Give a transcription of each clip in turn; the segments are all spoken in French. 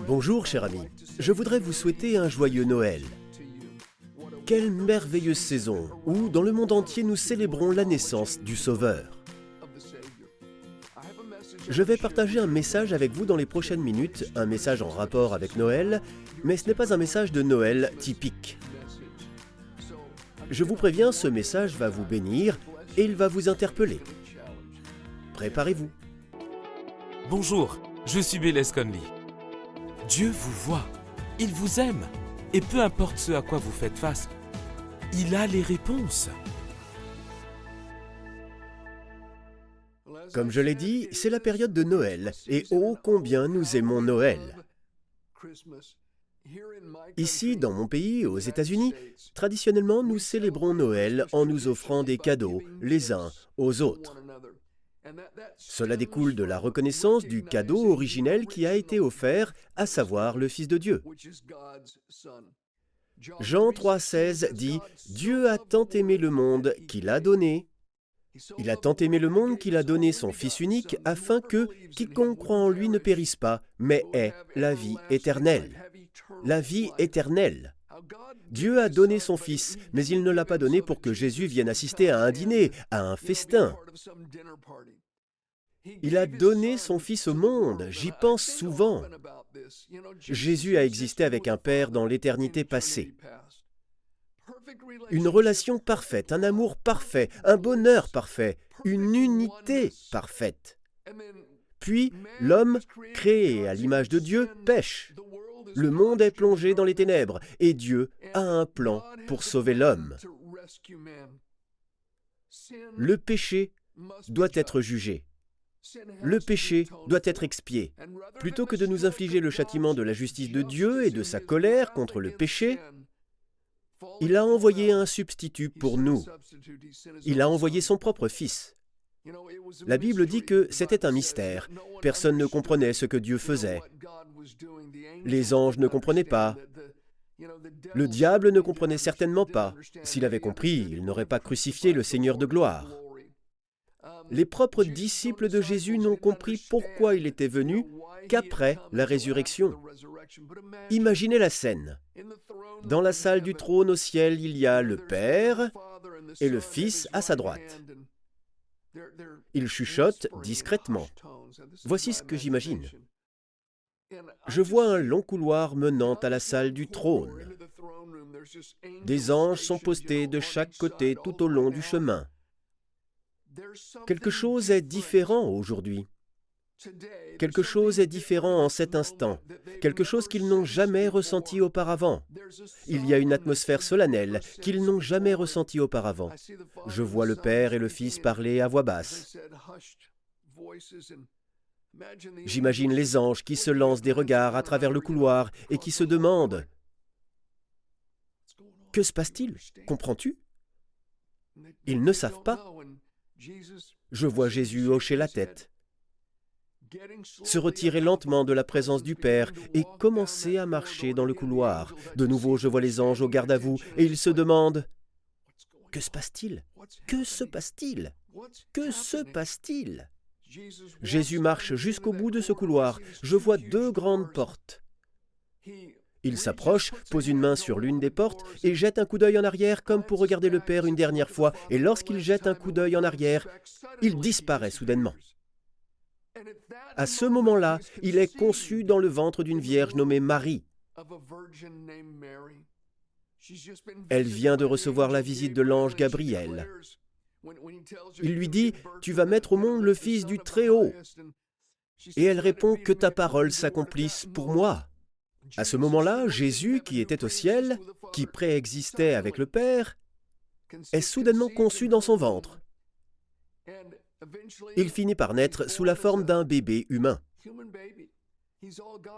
Bonjour cher ami, je voudrais vous souhaiter un joyeux Noël. Quelle merveilleuse saison où dans le monde entier nous célébrons la naissance du Sauveur. Je vais partager un message avec vous dans les prochaines minutes, un message en rapport avec Noël, mais ce n'est pas un message de Noël typique. Je vous préviens, ce message va vous bénir et il va vous interpeller. Préparez-vous. Bonjour, je suis Bélez Conley. Dieu vous voit, il vous aime, et peu importe ce à quoi vous faites face, il a les réponses. Comme je l'ai dit, c'est la période de Noël, et oh combien nous aimons Noël. Ici, dans mon pays, aux États-Unis, traditionnellement, nous célébrons Noël en nous offrant des cadeaux les uns aux autres. Cela découle de la reconnaissance du cadeau originel qui a été offert, à savoir le Fils de Dieu. Jean 3,16 dit Dieu a tant aimé le monde qu'il a donné. Il a tant aimé le monde qu'il a donné son Fils unique afin que quiconque croit en lui ne périsse pas, mais ait la vie éternelle. La vie éternelle. Dieu a donné son Fils, mais il ne l'a pas donné pour que Jésus vienne assister à un dîner, à un festin. Il a donné son Fils au monde, j'y pense souvent. Jésus a existé avec un Père dans l'éternité passée. Une relation parfaite, un amour parfait, un bonheur parfait, une unité parfaite. Puis l'homme, créé à l'image de Dieu, pêche. Le monde est plongé dans les ténèbres et Dieu a un plan pour sauver l'homme. Le péché doit être jugé. Le péché doit être expié. Plutôt que de nous infliger le châtiment de la justice de Dieu et de sa colère contre le péché, il a envoyé un substitut pour nous. Il a envoyé son propre Fils. La Bible dit que c'était un mystère. Personne ne comprenait ce que Dieu faisait. Les anges ne comprenaient pas. Le diable ne comprenait certainement pas. S'il avait compris, il n'aurait pas crucifié le Seigneur de gloire. Les propres disciples de Jésus n'ont compris pourquoi il était venu qu'après la résurrection. Imaginez la scène. Dans la salle du trône au ciel, il y a le Père et le Fils à sa droite. Ils chuchotent discrètement. Voici ce que j'imagine. Je vois un long couloir menant à la salle du trône. Des anges sont postés de chaque côté tout au long du chemin. Quelque chose est différent aujourd'hui. Quelque chose est différent en cet instant, quelque chose qu'ils n'ont jamais ressenti auparavant. Il y a une atmosphère solennelle qu'ils n'ont jamais ressentie auparavant. Je vois le Père et le Fils parler à voix basse. J'imagine les anges qui se lancent des regards à travers le couloir et qui se demandent Que se passe-t-il? Comprends-tu? Ils ne savent pas. Je vois Jésus hocher la tête, se retirer lentement de la présence du Père et commencer à marcher dans le couloir. De nouveau, je vois les anges au garde à vous et ils se demandent Que se passe-t-il? Que se passe-t-il? Que se passe-t-il? Jésus marche jusqu'au bout de ce couloir. Je vois deux grandes portes. Il s'approche, pose une main sur l'une des portes et jette un coup d'œil en arrière comme pour regarder le Père une dernière fois. Et lorsqu'il jette un coup d'œil en arrière, il disparaît soudainement. À ce moment-là, il est conçu dans le ventre d'une vierge nommée Marie. Elle vient de recevoir la visite de l'ange Gabriel. Il lui dit, Tu vas mettre au monde le Fils du Très-Haut. Et elle répond, Que ta parole s'accomplisse pour moi. À ce moment-là, Jésus, qui était au ciel, qui préexistait avec le Père, est soudainement conçu dans son ventre. Il finit par naître sous la forme d'un bébé humain.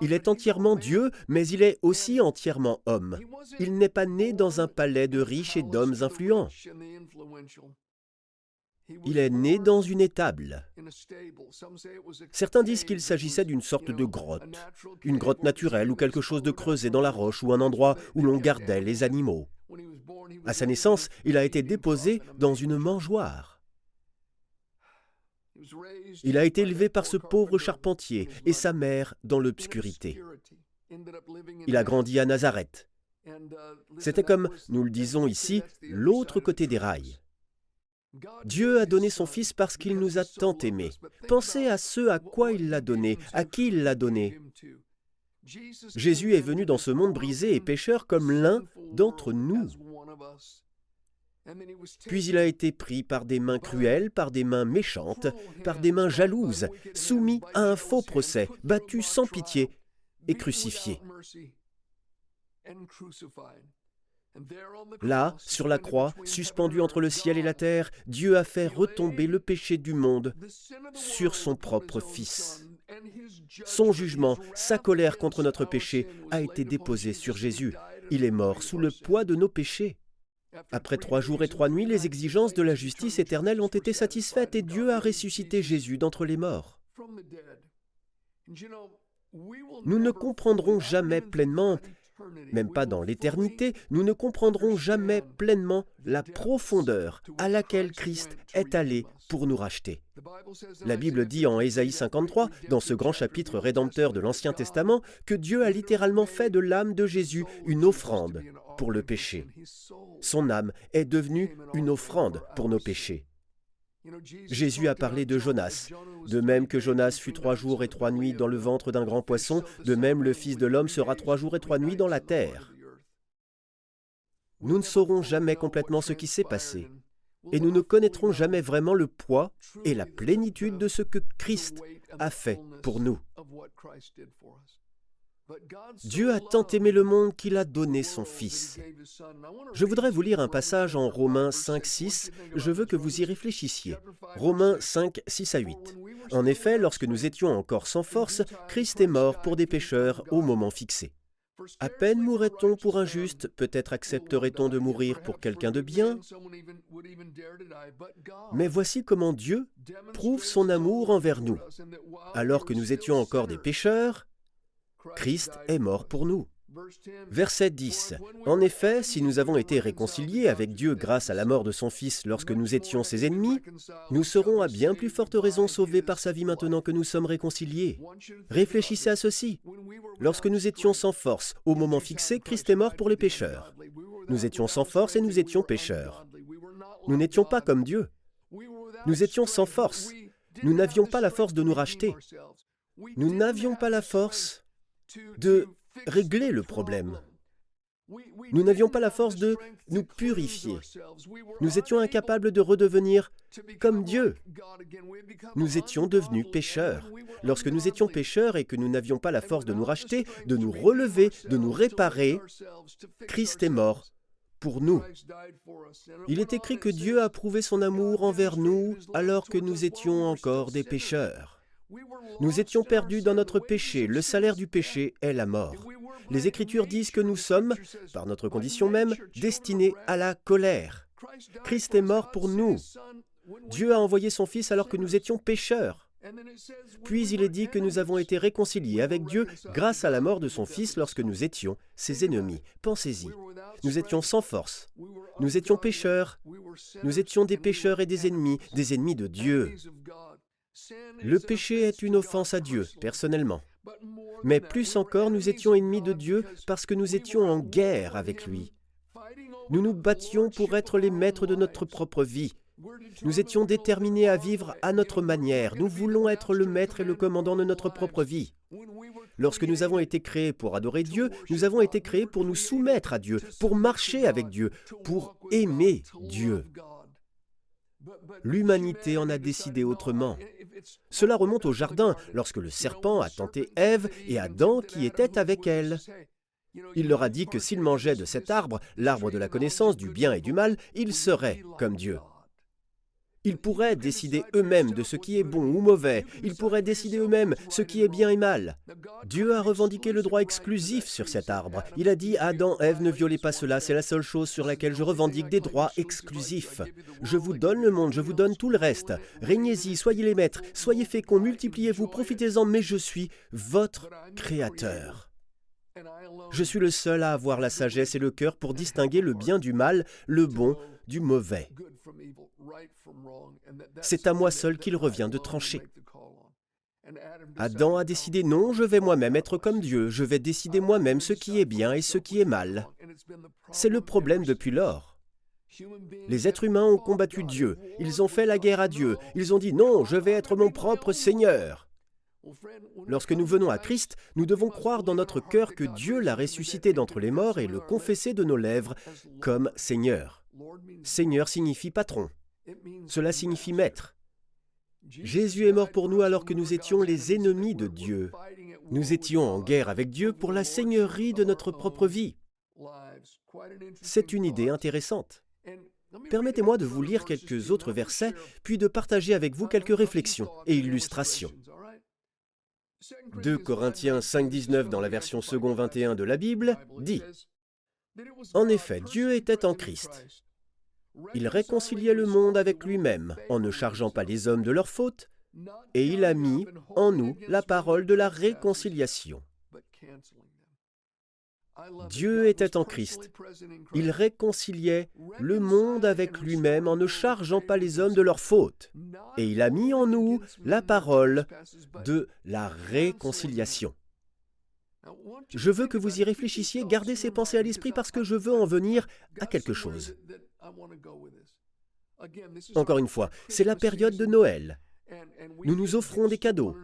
Il est entièrement Dieu, mais il est aussi entièrement homme. Il n'est pas né dans un palais de riches et d'hommes influents. Il est né dans une étable. Certains disent qu'il s'agissait d'une sorte de grotte, une grotte naturelle ou quelque chose de creusé dans la roche ou un endroit où l'on gardait les animaux. À sa naissance, il a été déposé dans une mangeoire. Il a été élevé par ce pauvre charpentier et sa mère dans l'obscurité. Il a grandi à Nazareth. C'était comme, nous le disons ici, l'autre côté des rails. Dieu a donné son Fils parce qu'il nous a tant aimés. Pensez à ce à quoi il l'a donné, à qui il l'a donné. Jésus est venu dans ce monde brisé et pécheur comme l'un d'entre nous. Puis il a été pris par des mains cruelles, par des mains méchantes, par des mains jalouses, soumis à un faux procès, battu sans pitié et crucifié. Là, sur la croix, suspendu entre le ciel et la terre, Dieu a fait retomber le péché du monde sur son propre Fils. Son jugement, sa colère contre notre péché a été déposé sur Jésus. Il est mort sous le poids de nos péchés. Après trois jours et trois nuits, les exigences de la justice éternelle ont été satisfaites et Dieu a ressuscité Jésus d'entre les morts. Nous ne comprendrons jamais pleinement même pas dans l'éternité, nous ne comprendrons jamais pleinement la profondeur à laquelle Christ est allé pour nous racheter. La Bible dit en Ésaïe 53, dans ce grand chapitre rédempteur de l'Ancien Testament, que Dieu a littéralement fait de l'âme de Jésus une offrande pour le péché. Son âme est devenue une offrande pour nos péchés. Jésus a parlé de Jonas. De même que Jonas fut trois jours et trois nuits dans le ventre d'un grand poisson, de même le Fils de l'homme sera trois jours et trois nuits dans la terre. Nous ne saurons jamais complètement ce qui s'est passé, et nous ne connaîtrons jamais vraiment le poids et la plénitude de ce que Christ a fait pour nous. Dieu a tant aimé le monde qu'il a donné son Fils. Je voudrais vous lire un passage en Romains 5, 6. Je veux que vous y réfléchissiez. Romains 5, 6 à 8. En effet, lorsque nous étions encore sans force, Christ est mort pour des pécheurs au moment fixé. À peine mourrait-on pour un juste, peut-être accepterait-on de mourir pour quelqu'un de bien. Mais voici comment Dieu prouve son amour envers nous. Alors que nous étions encore des pécheurs, Christ est mort pour nous. Verset 10. En effet, si nous avons été réconciliés avec Dieu grâce à la mort de son Fils lorsque nous étions ses ennemis, nous serons à bien plus forte raison sauvés par sa vie maintenant que nous sommes réconciliés. Réfléchissez à ceci. Lorsque nous étions sans force, au moment fixé, Christ est mort pour les pécheurs. Nous étions sans force et nous étions pécheurs. Nous n'étions pas comme Dieu. Nous étions sans force. Nous n'avions pas la force de nous racheter. Nous n'avions pas la force de régler le problème. Nous n'avions pas la force de nous purifier. Nous étions incapables de redevenir comme Dieu. Nous étions devenus pécheurs. Lorsque nous étions pécheurs et que nous n'avions pas la force de nous racheter, de nous relever, de nous réparer, Christ est mort pour nous. Il est écrit que Dieu a prouvé son amour envers nous alors que nous étions encore des pécheurs. Nous étions perdus dans notre péché. Le salaire du péché est la mort. Les Écritures disent que nous sommes, par notre condition même, destinés à la colère. Christ est mort pour nous. Dieu a envoyé son Fils alors que nous étions pécheurs. Puis il est dit que nous avons été réconciliés avec Dieu grâce à la mort de son Fils lorsque nous étions ses ennemis. Pensez-y. Nous étions sans force. Nous étions pécheurs. Nous étions des pécheurs et des ennemis, des ennemis de Dieu. Le péché est une offense à Dieu, personnellement. Mais plus encore, nous étions ennemis de Dieu parce que nous étions en guerre avec lui. Nous nous battions pour être les maîtres de notre propre vie. Nous étions déterminés à vivre à notre manière. Nous voulons être le maître et le commandant de notre propre vie. Lorsque nous avons été créés pour adorer Dieu, nous avons été créés pour nous soumettre à Dieu, pour marcher avec Dieu, pour aimer Dieu. L'humanité en a décidé autrement. Cela remonte au jardin, lorsque le serpent a tenté Ève et Adam qui étaient avec elle. Il leur a dit que s'ils mangeaient de cet arbre, l'arbre de la connaissance du bien et du mal, ils seraient comme Dieu. Ils pourraient décider eux-mêmes de ce qui est bon ou mauvais. Ils pourraient décider eux-mêmes ce qui est bien et mal. Dieu a revendiqué le droit exclusif sur cet arbre. Il a dit Adam, Ève, ne violez pas cela, c'est la seule chose sur laquelle je revendique des droits exclusifs. Je vous donne le monde, je vous donne tout le reste. Régnez-y, soyez les maîtres, soyez féconds, multipliez-vous, profitez-en, mais je suis votre créateur. Je suis le seul à avoir la sagesse et le cœur pour distinguer le bien du mal, le bon du mauvais. C'est à moi seul qu'il revient de trancher. Adam a décidé non, je vais moi-même être comme Dieu, je vais décider moi-même ce qui est bien et ce qui est mal. C'est le problème depuis lors. Les êtres humains ont combattu Dieu, ils ont fait la guerre à Dieu, ils ont dit non, je vais être mon propre Seigneur. Lorsque nous venons à Christ, nous devons croire dans notre cœur que Dieu l'a ressuscité d'entre les morts et le confesser de nos lèvres comme Seigneur. Seigneur signifie patron. Cela signifie maître. Jésus est mort pour nous alors que nous étions les ennemis de Dieu. Nous étions en guerre avec Dieu pour la seigneurie de notre propre vie. C'est une idée intéressante. Permettez-moi de vous lire quelques autres versets, puis de partager avec vous quelques réflexions et illustrations. 2 Corinthiens 5.19 dans la version second 21 de la Bible dit En effet, Dieu était en Christ. Il réconciliait le monde avec lui-même en ne chargeant pas les hommes de leurs fautes, et il a mis en nous la parole de la réconciliation. Dieu était en Christ. Il réconciliait le monde avec lui-même en ne chargeant pas les hommes de leurs fautes. Et il a mis en nous la parole de la réconciliation. Je veux que vous y réfléchissiez, gardez ces pensées à l'esprit parce que je veux en venir à quelque chose. Encore une fois, c'est la période de Noël. Nous nous offrons des cadeaux.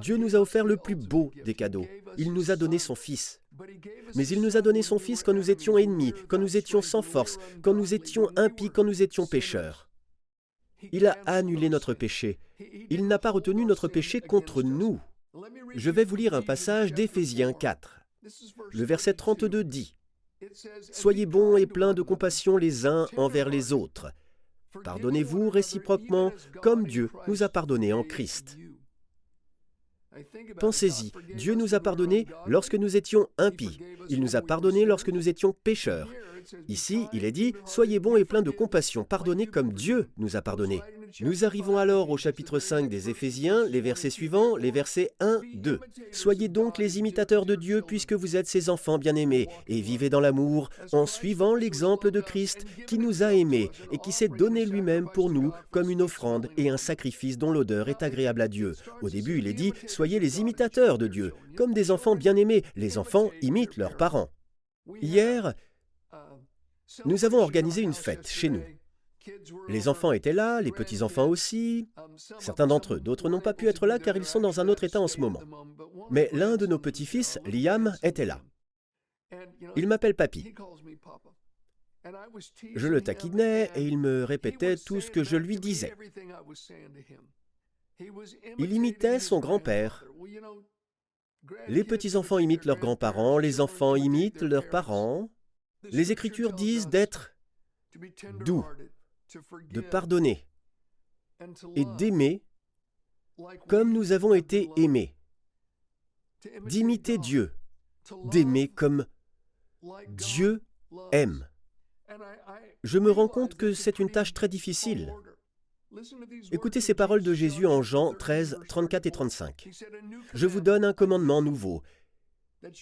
Dieu nous a offert le plus beau des cadeaux. Il nous a donné son Fils. Mais il nous a donné son Fils quand nous étions ennemis, quand nous étions sans force, quand nous étions impies, quand nous étions pécheurs. Il a annulé notre péché. Il n'a pas retenu notre péché contre nous. Je vais vous lire un passage d'Éphésiens 4. Le verset 32 dit Soyez bons et pleins de compassion les uns envers les autres. Pardonnez-vous réciproquement comme Dieu nous a pardonné en Christ. Pensez-y, Dieu nous a pardonné lorsque nous étions impies. Il nous a pardonné lorsque nous étions pécheurs. Ici, il est dit, Soyez bons et pleins de compassion, pardonnez comme Dieu nous a pardonné. Nous arrivons alors au chapitre 5 des Éphésiens, les versets suivants, les versets 1, 2. Soyez donc les imitateurs de Dieu puisque vous êtes ses enfants bien-aimés, et vivez dans l'amour en suivant l'exemple de Christ qui nous a aimés et qui s'est donné lui-même pour nous comme une offrande et un sacrifice dont l'odeur est agréable à Dieu. Au début, il est dit, Soyez les imitateurs de Dieu, comme des enfants bien-aimés. Les enfants imitent leurs parents. Hier, nous avons organisé une fête chez nous. Les enfants étaient là, les petits-enfants aussi. Certains d'entre eux, d'autres n'ont pas pu être là car ils sont dans un autre état en ce moment. Mais l'un de nos petits-fils, Liam, était là. Il m'appelle Papy. Je le taquinais et il me répétait tout ce que je lui disais. Il imitait son grand-père. Les petits-enfants imitent leurs grands-parents, les enfants imitent leurs parents. Les Écritures disent d'être doux, de pardonner et d'aimer comme nous avons été aimés, d'imiter Dieu, d'aimer comme Dieu aime. Je me rends compte que c'est une tâche très difficile. Écoutez ces paroles de Jésus en Jean 13, 34 et 35. Je vous donne un commandement nouveau.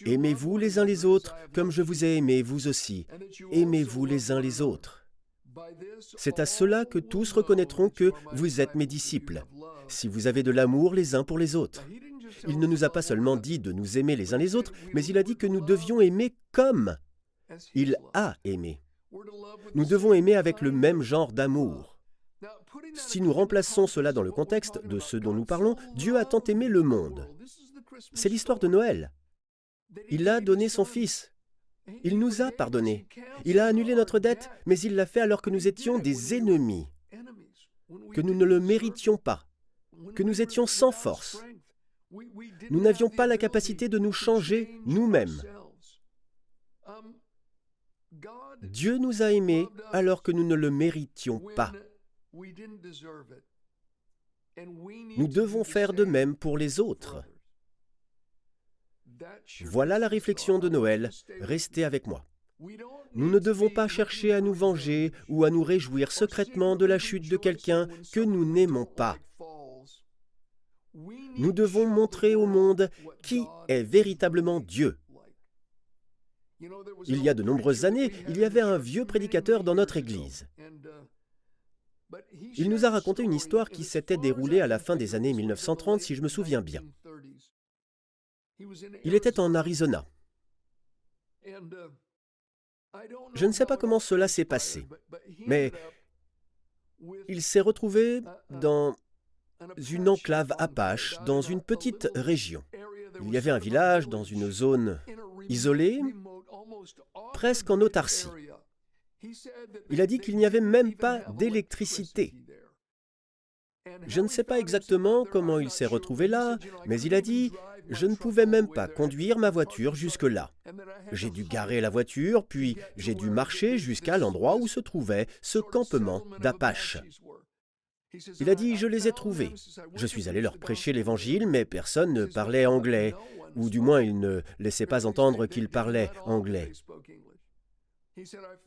Aimez-vous les uns les autres comme je vous ai aimé, vous aussi. Aimez-vous les uns les autres. C'est à cela que tous reconnaîtront que vous êtes mes disciples, si vous avez de l'amour les uns pour les autres. Il ne nous a pas seulement dit de nous aimer les uns les autres, mais il a dit que nous devions aimer comme il a aimé. Nous devons aimer avec le même genre d'amour. Si nous remplaçons cela dans le contexte de ce dont nous parlons, Dieu a tant aimé le monde. C'est l'histoire de Noël. Il a donné son Fils. Il nous a pardonné. Il a annulé notre dette, mais il l'a fait alors que nous étions des ennemis, que nous ne le méritions pas, que nous étions sans force. Nous n'avions pas la capacité de nous changer nous-mêmes. Dieu nous a aimés alors que nous ne le méritions pas. Nous devons faire de même pour les autres. Voilà la réflexion de Noël. Restez avec moi. Nous ne devons pas chercher à nous venger ou à nous réjouir secrètement de la chute de quelqu'un que nous n'aimons pas. Nous devons montrer au monde qui est véritablement Dieu. Il y a de nombreuses années, il y avait un vieux prédicateur dans notre Église. Il nous a raconté une histoire qui s'était déroulée à la fin des années 1930, si je me souviens bien. Il était en Arizona. Je ne sais pas comment cela s'est passé, mais il s'est retrouvé dans une enclave apache, dans une petite région. Il y avait un village dans une zone isolée, presque en autarcie. Il a dit qu'il n'y avait même pas d'électricité. Je ne sais pas exactement comment il s'est retrouvé là, mais il a dit je ne pouvais même pas conduire ma voiture jusque-là. J'ai dû garer la voiture, puis j'ai dû marcher jusqu'à l'endroit où se trouvait ce campement d'Apache. Il a dit, je les ai trouvés. Je suis allé leur prêcher l'Évangile, mais personne ne parlait anglais, ou du moins il ne laissait pas entendre qu'ils parlaient anglais.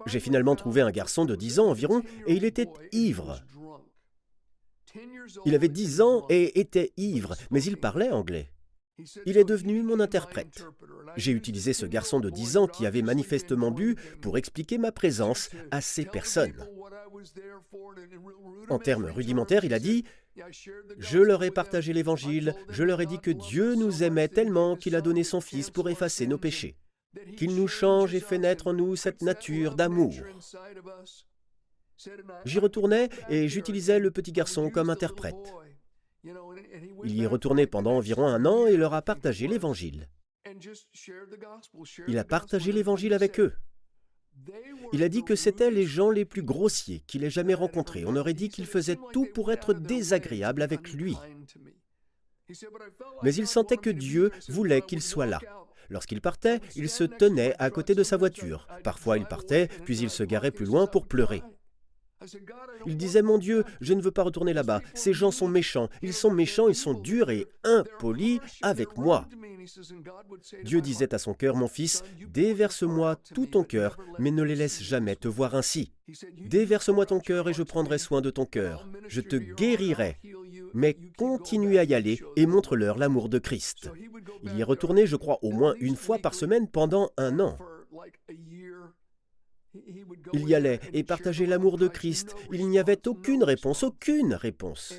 J'ai finalement trouvé un garçon de 10 ans environ, et il était ivre. Il avait 10 ans et était ivre, mais il parlait anglais. Il est devenu mon interprète. J'ai utilisé ce garçon de 10 ans qui avait manifestement bu pour expliquer ma présence à ces personnes. En termes rudimentaires, il a dit Je leur ai partagé l'Évangile, je leur ai dit que Dieu nous aimait tellement qu'il a donné son Fils pour effacer nos péchés, qu'il nous change et fait naître en nous cette nature d'amour. J'y retournais et j'utilisais le petit garçon comme interprète. Il y est retourné pendant environ un an et leur a partagé l'Évangile. Il a partagé l'Évangile avec eux. Il a dit que c'étaient les gens les plus grossiers qu'il ait jamais rencontrés. On aurait dit qu'il faisait tout pour être désagréable avec lui. Mais il sentait que Dieu voulait qu'il soit là. Lorsqu'il partait, il se tenait à côté de sa voiture. Parfois il partait, puis il se garait plus loin pour pleurer. Il disait, mon Dieu, je ne veux pas retourner là-bas. Ces gens sont méchants. Ils sont méchants, ils sont durs et impolis avec moi. Dieu disait à son cœur, mon fils, déverse-moi tout ton cœur, mais ne les laisse jamais te voir ainsi. Déverse-moi ton cœur et je prendrai soin de ton cœur. Je te guérirai. Mais continue à y aller et montre-leur l'amour de Christ. Il y est retourné, je crois, au moins une fois par semaine pendant un an. Il y allait et partageait l'amour de Christ. Il n'y avait aucune réponse, aucune réponse.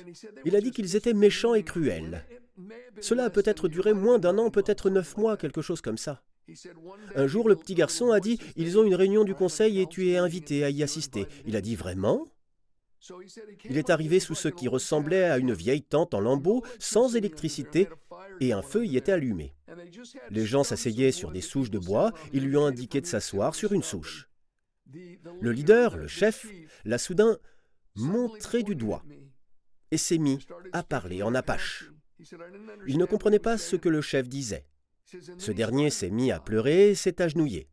Il a dit qu'ils étaient méchants et cruels. Cela a peut-être duré moins d'un an, peut-être neuf mois, quelque chose comme ça. Un jour, le petit garçon a dit, Ils ont une réunion du conseil et tu es invité à y assister. Il a dit, Vraiment? Il est arrivé sous ce qui ressemblait à une vieille tente en lambeaux, sans électricité, et un feu y était allumé. Les gens s'asseyaient sur des souches de bois, ils lui ont indiqué de s'asseoir sur une souche. Le leader, le chef, l'a soudain montré du doigt et s'est mis à parler en apache. Il ne comprenait pas ce que le chef disait. Ce dernier s'est mis à pleurer et s'est agenouillé.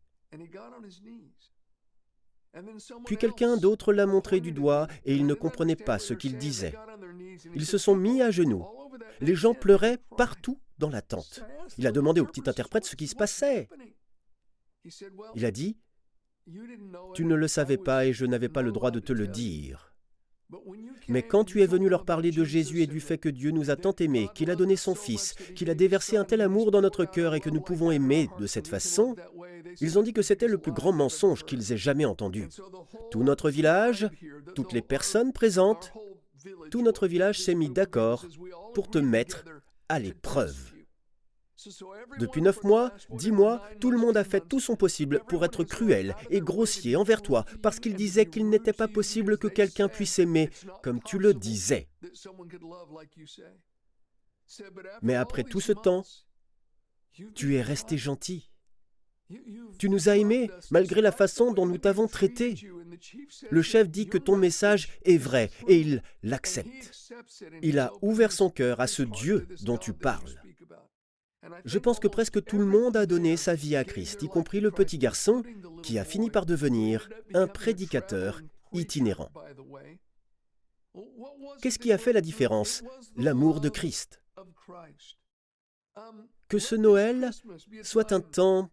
Puis quelqu'un d'autre l'a montré du doigt et il ne comprenait pas ce qu'il disait. Ils se sont mis à genoux. Les gens pleuraient partout dans la tente. Il a demandé au petit interprète ce qui se passait. Il a dit, tu ne le savais pas et je n'avais pas le droit de te le dire. Mais quand tu es venu leur parler de Jésus et du fait que Dieu nous a tant aimés, qu'il a donné son Fils, qu'il a déversé un tel amour dans notre cœur et que nous pouvons aimer de cette façon, ils ont dit que c'était le plus grand mensonge qu'ils aient jamais entendu. Tout notre village, toutes les personnes présentes, tout notre village s'est mis d'accord pour te mettre à l'épreuve. Depuis neuf mois, dix mois, tout le monde a fait tout son possible pour être cruel et grossier envers toi, parce qu'il disait qu'il n'était pas possible que quelqu'un puisse aimer comme tu le disais. Mais après tout ce temps, tu es resté gentil. Tu nous as aimés malgré la façon dont nous t'avons traité. Le chef dit que ton message est vrai et il l'accepte. Il a ouvert son cœur à ce Dieu dont tu parles. Je pense que presque tout le monde a donné sa vie à Christ, y compris le petit garçon qui a fini par devenir un prédicateur itinérant. Qu'est-ce qui a fait la différence? L'amour de Christ. Que ce Noël soit un temps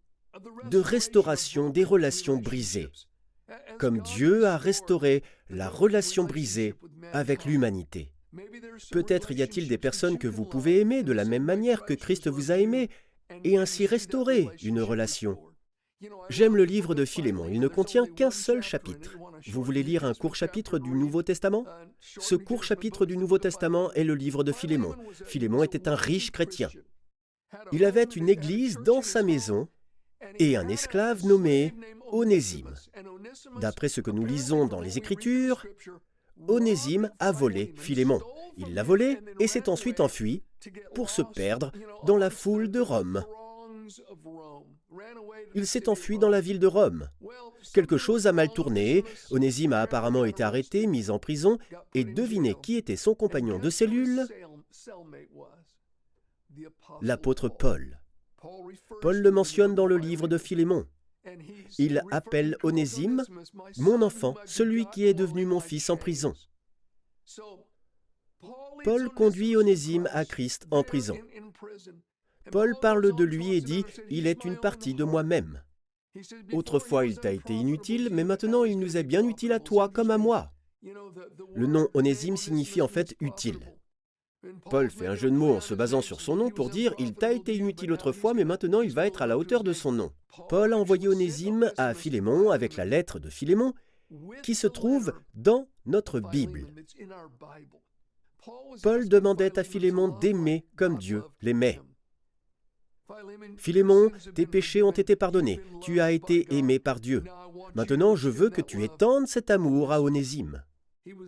de restauration des relations brisées, comme Dieu a restauré la relation brisée avec l'humanité. Peut-être y a-t-il des personnes que vous pouvez aimer de la même manière que Christ vous a aimé et ainsi restaurer une relation. J'aime le livre de Philémon, il ne contient qu'un seul chapitre. Vous voulez lire un court chapitre du Nouveau Testament? Ce court chapitre du Nouveau Testament est le livre de Philémon. Philémon était un riche chrétien. Il avait une église dans sa maison et un esclave nommé Onésime. D'après ce que nous lisons dans les Écritures, Onésime a volé Philémon. Il l'a volé et s'est ensuite enfui pour se perdre dans la foule de Rome. Il s'est enfui dans la ville de Rome. Quelque chose a mal tourné, Onésime a apparemment été arrêté, mis en prison, et devinez qui était son compagnon de cellule? L'apôtre Paul. Paul le mentionne dans le livre de Philémon. Il appelle Onésime mon enfant, celui qui est devenu mon fils en prison. Paul conduit Onésime à Christ en prison. Paul parle de lui et dit, Il est une partie de moi-même. Autrefois il t'a été inutile, mais maintenant il nous est bien utile à toi comme à moi. Le nom Onésime signifie en fait utile. Paul fait un jeu de mots en se basant sur son nom pour dire Il t'a été inutile autrefois, mais maintenant il va être à la hauteur de son nom. Paul a envoyé Onésime à Philémon avec la lettre de Philémon qui se trouve dans notre Bible. Paul demandait à Philémon d'aimer comme Dieu l'aimait. Philémon, tes péchés ont été pardonnés, tu as été aimé par Dieu. Maintenant, je veux que tu étendes cet amour à Onésime.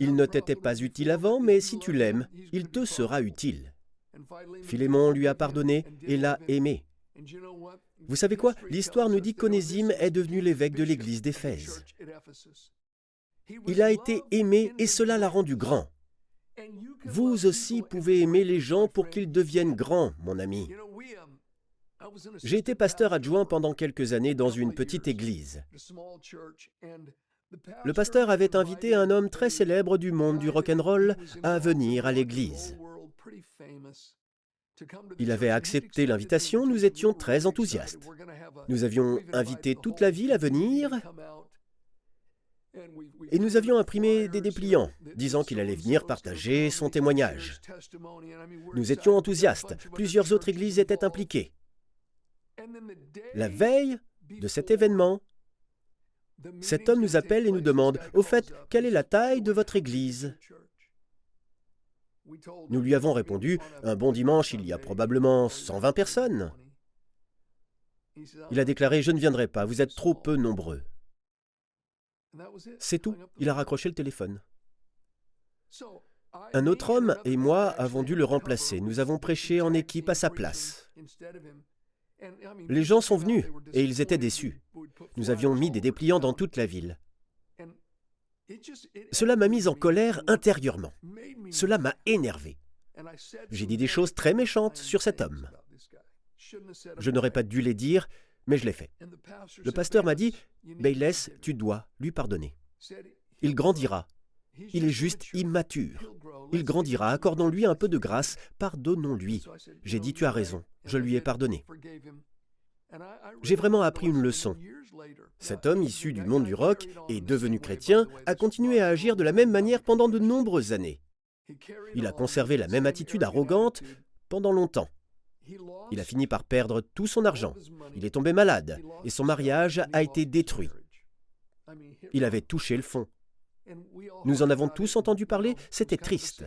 Il ne t'était pas utile avant, mais si tu l'aimes, il te sera utile. Philémon lui a pardonné et l'a aimé. Vous savez quoi? L'histoire nous dit qu'Onésime est devenu l'évêque de l'église d'Éphèse. Il a été aimé et cela l'a rendu grand. Vous aussi pouvez aimer les gens pour qu'ils deviennent grands, mon ami. J'ai été pasteur adjoint pendant quelques années dans une petite église. Le pasteur avait invité un homme très célèbre du monde du rock'n'roll à venir à l'église. Il avait accepté l'invitation, nous étions très enthousiastes. Nous avions invité toute la ville à venir et nous avions imprimé des dépliants disant qu'il allait venir partager son témoignage. Nous étions enthousiastes, plusieurs autres églises étaient impliquées. La veille de cet événement, cet homme nous appelle et nous demande, au fait, quelle est la taille de votre Église? Nous lui avons répondu, un bon dimanche, il y a probablement 120 personnes. Il a déclaré, je ne viendrai pas, vous êtes trop peu nombreux. C'est tout, il a raccroché le téléphone. Un autre homme et moi avons dû le remplacer. Nous avons prêché en équipe à sa place. Les gens sont venus et ils étaient déçus. Nous avions mis des dépliants dans toute la ville. Cela m'a mis en colère intérieurement. Cela m'a énervé. J'ai dit des choses très méchantes sur cet homme. Je n'aurais pas dû les dire, mais je l'ai fait. Le pasteur m'a dit, Bayless, tu dois lui pardonner. Il grandira. Il est juste immature. Il grandira, accordons-lui un peu de grâce, pardonnons-lui. J'ai dit, tu as raison, je lui ai pardonné. J'ai vraiment appris une leçon. Cet homme issu du monde du rock et devenu chrétien a continué à agir de la même manière pendant de nombreuses années. Il a conservé la même attitude arrogante pendant longtemps. Il a fini par perdre tout son argent. Il est tombé malade et son mariage a été détruit. Il avait touché le fond. Nous en avons tous entendu parler, c'était triste.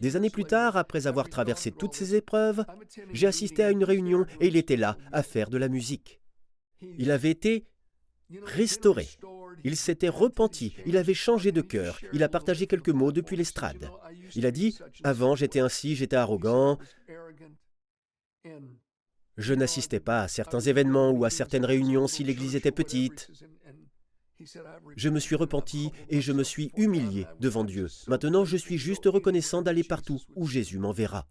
Des années plus tard, après avoir traversé toutes ces épreuves, j'ai assisté à une réunion et il était là à faire de la musique. Il avait été restauré. Il s'était repenti, il avait changé de cœur, il a partagé quelques mots depuis l'estrade. Il a dit, avant j'étais ainsi, j'étais arrogant, je n'assistais pas à certains événements ou à certaines réunions si l'Église était petite. Je me suis repenti et je me suis humilié devant Dieu. Maintenant, je suis juste reconnaissant d'aller partout où Jésus m'enverra.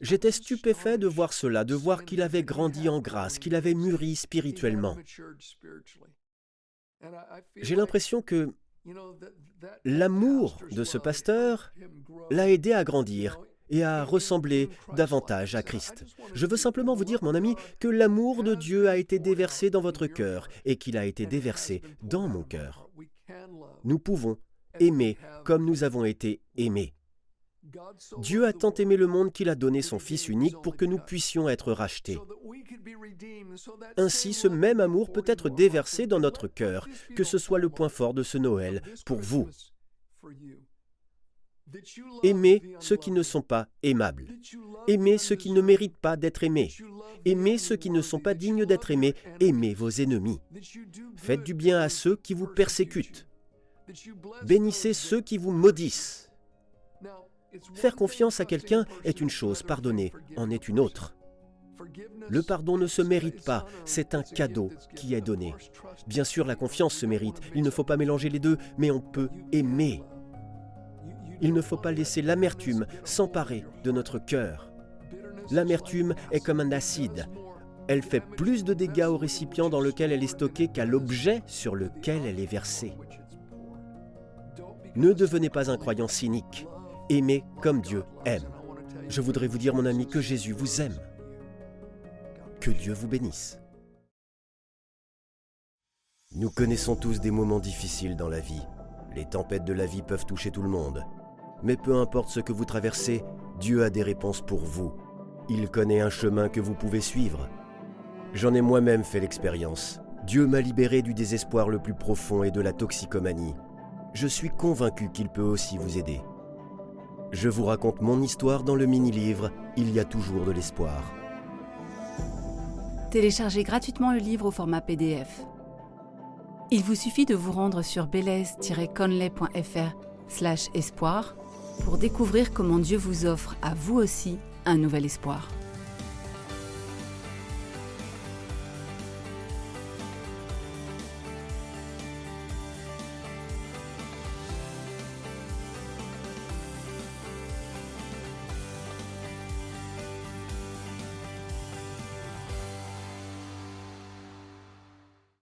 J'étais stupéfait de voir cela, de voir qu'il avait grandi en grâce, qu'il avait mûri spirituellement. J'ai l'impression que l'amour de ce pasteur l'a aidé à grandir et à ressembler davantage à Christ. Je veux simplement vous dire, mon ami, que l'amour de Dieu a été déversé dans votre cœur et qu'il a été déversé dans mon cœur. Nous pouvons aimer comme nous avons été aimés. Dieu a tant aimé le monde qu'il a donné son Fils unique pour que nous puissions être rachetés. Ainsi, ce même amour peut être déversé dans notre cœur, que ce soit le point fort de ce Noël pour vous. Aimez ceux qui ne sont pas aimables. Aimez ceux qui ne méritent pas d'être aimés. Aimez ceux qui ne sont pas dignes d'être aimés. Aimez vos ennemis. Faites du bien à ceux qui vous persécutent. Bénissez ceux qui vous maudissent. Faire confiance à quelqu'un est une chose, pardonner en est une autre. Le pardon ne se mérite pas, c'est un cadeau qui est donné. Bien sûr, la confiance se mérite, il ne faut pas mélanger les deux, mais on peut aimer. Il ne faut pas laisser l'amertume s'emparer de notre cœur. L'amertume est comme un acide. Elle fait plus de dégâts au récipient dans lequel elle est stockée qu'à l'objet sur lequel elle est versée. Ne devenez pas un croyant cynique. Aimez comme Dieu aime. Je voudrais vous dire, mon ami, que Jésus vous aime. Que Dieu vous bénisse. Nous connaissons tous des moments difficiles dans la vie. Les tempêtes de la vie peuvent toucher tout le monde. Mais peu importe ce que vous traversez, Dieu a des réponses pour vous. Il connaît un chemin que vous pouvez suivre. J'en ai moi-même fait l'expérience. Dieu m'a libéré du désespoir le plus profond et de la toxicomanie. Je suis convaincu qu'il peut aussi vous aider. Je vous raconte mon histoire dans le mini-livre Il y a toujours de l'espoir. Téléchargez gratuitement le livre au format PDF. Il vous suffit de vous rendre sur belaise-conley.fr slash espoir pour découvrir comment Dieu vous offre à vous aussi un nouvel espoir.